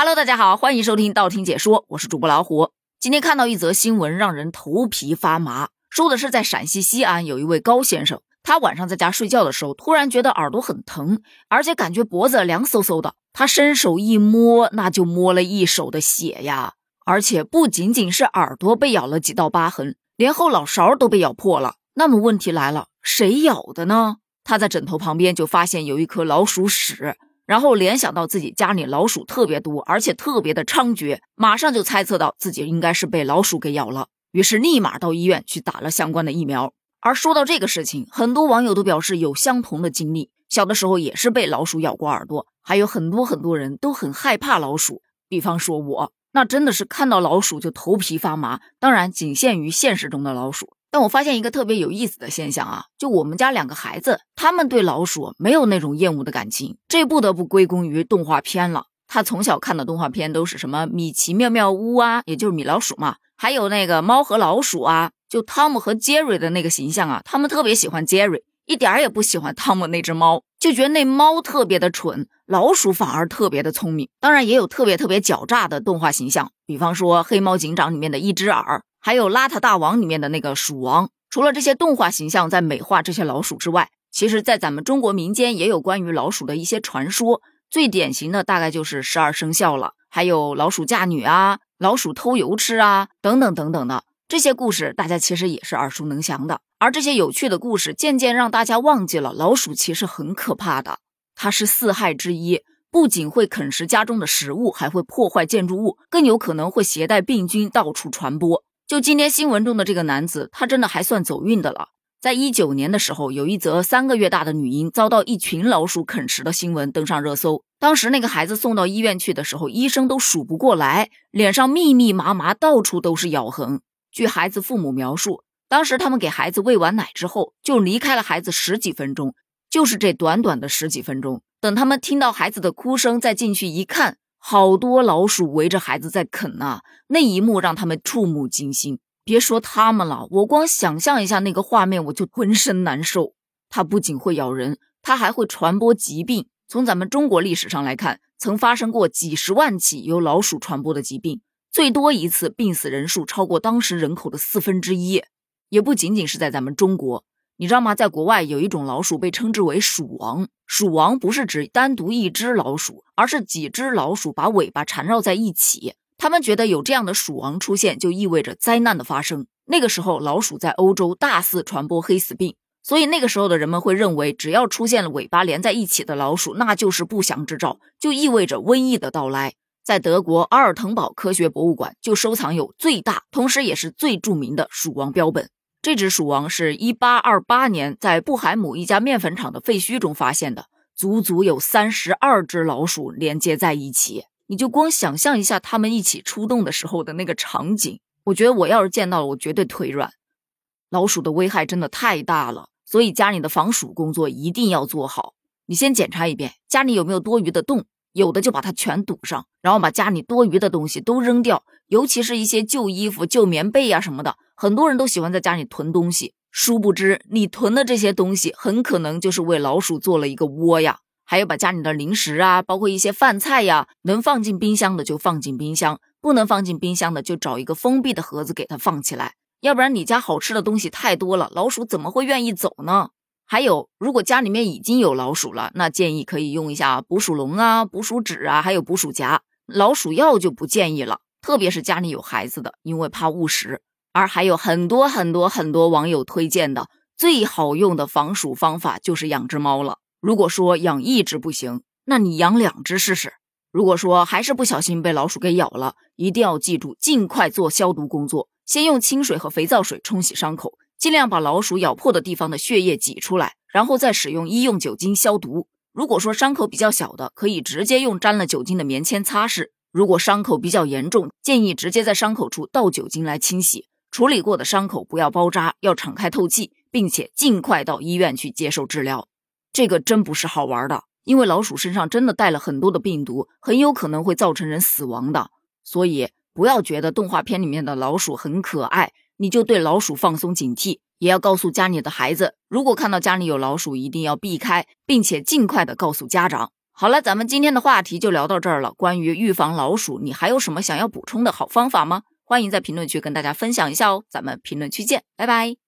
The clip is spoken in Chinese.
Hello，大家好，欢迎收听道听解说，我是主播老虎。今天看到一则新闻，让人头皮发麻。说的是在陕西西安有一位高先生，他晚上在家睡觉的时候，突然觉得耳朵很疼，而且感觉脖子凉飕飕的。他伸手一摸，那就摸了一手的血呀！而且不仅仅是耳朵被咬了几道疤痕，连后脑勺都被咬破了。那么问题来了，谁咬的呢？他在枕头旁边就发现有一颗老鼠屎。然后联想到自己家里老鼠特别多，而且特别的猖獗，马上就猜测到自己应该是被老鼠给咬了，于是立马到医院去打了相关的疫苗。而说到这个事情，很多网友都表示有相同的经历，小的时候也是被老鼠咬过耳朵，还有很多很多人都很害怕老鼠，比方说我，那真的是看到老鼠就头皮发麻，当然仅限于现实中的老鼠。但我发现一个特别有意思的现象啊，就我们家两个孩子，他们对老鼠没有那种厌恶的感情，这不得不归功于动画片了。他从小看的动画片都是什么米奇妙妙屋啊，也就是米老鼠嘛，还有那个猫和老鼠啊，就汤姆和杰瑞的那个形象啊，他们特别喜欢杰瑞，一点儿也不喜欢汤姆那只猫，就觉得那猫特别的蠢，老鼠反而特别的聪明。当然也有特别特别狡诈的动画形象，比方说《黑猫警长》里面的一只耳。还有邋遢大王里面的那个鼠王，除了这些动画形象在美化这些老鼠之外，其实，在咱们中国民间也有关于老鼠的一些传说。最典型的大概就是十二生肖了，还有老鼠嫁女啊、老鼠偷油吃啊等等等等的这些故事，大家其实也是耳熟能详的。而这些有趣的故事，渐渐让大家忘记了老鼠其实很可怕的，它是四害之一，不仅会啃食家中的食物，还会破坏建筑物，更有可能会携带病菌到处传播。就今天新闻中的这个男子，他真的还算走运的了。在一九年的时候，有一则三个月大的女婴遭到一群老鼠啃食的新闻登上热搜。当时那个孩子送到医院去的时候，医生都数不过来，脸上密密麻麻，到处都是咬痕。据孩子父母描述，当时他们给孩子喂完奶之后，就离开了孩子十几分钟，就是这短短的十几分钟。等他们听到孩子的哭声，再进去一看。好多老鼠围着孩子在啃呐，那一幕让他们触目惊心。别说他们了，我光想象一下那个画面，我就浑身难受。它不仅会咬人，它还会传播疾病。从咱们中国历史上来看，曾发生过几十万起由老鼠传播的疾病，最多一次病死人数超过当时人口的四分之一。也不仅仅是在咱们中国。你知道吗？在国外有一种老鼠被称之为“鼠王”。鼠王不是指单独一只老鼠，而是几只老鼠把尾巴缠绕在一起。他们觉得有这样的鼠王出现，就意味着灾难的发生。那个时候，老鼠在欧洲大肆传播黑死病，所以那个时候的人们会认为，只要出现了尾巴连在一起的老鼠，那就是不祥之兆，就意味着瘟疫的到来。在德国阿尔滕堡科学博物馆就收藏有最大，同时也是最著名的鼠王标本。这只鼠王是一八二八年在布海姆一家面粉厂的废墟中发现的，足足有三十二只老鼠连接在一起。你就光想象一下它们一起出动的时候的那个场景，我觉得我要是见到了，我绝对腿软。老鼠的危害真的太大了，所以家里的防鼠工作一定要做好。你先检查一遍家里有没有多余的洞，有的就把它全堵上，然后把家里多余的东西都扔掉，尤其是一些旧衣服、旧棉被呀什么的。很多人都喜欢在家里囤东西，殊不知你囤的这些东西很可能就是为老鼠做了一个窝呀。还有把家里的零食啊，包括一些饭菜呀，能放进冰箱的就放进冰箱，不能放进冰箱的就找一个封闭的盒子给它放起来。要不然你家好吃的东西太多了，老鼠怎么会愿意走呢？还有，如果家里面已经有老鼠了，那建议可以用一下捕鼠笼啊、捕鼠纸啊，还有捕鼠夹。老鼠药就不建议了，特别是家里有孩子的，因为怕误食。而还有很多很多很多网友推荐的最好用的防鼠方法就是养只猫了。如果说养一只不行，那你养两只试试。如果说还是不小心被老鼠给咬了，一定要记住尽快做消毒工作，先用清水和肥皂水冲洗伤口，尽量把老鼠咬破的地方的血液挤出来，然后再使用医用酒精消毒。如果说伤口比较小的，可以直接用沾了酒精的棉签擦拭；如果伤口比较严重，建议直接在伤口处倒酒精来清洗。处理过的伤口不要包扎，要敞开透气，并且尽快到医院去接受治疗。这个真不是好玩的，因为老鼠身上真的带了很多的病毒，很有可能会造成人死亡的。所以不要觉得动画片里面的老鼠很可爱，你就对老鼠放松警惕。也要告诉家里的孩子，如果看到家里有老鼠，一定要避开，并且尽快的告诉家长。好了，咱们今天的话题就聊到这儿了。关于预防老鼠，你还有什么想要补充的好方法吗？欢迎在评论区跟大家分享一下哦。咱们评论区见，拜拜。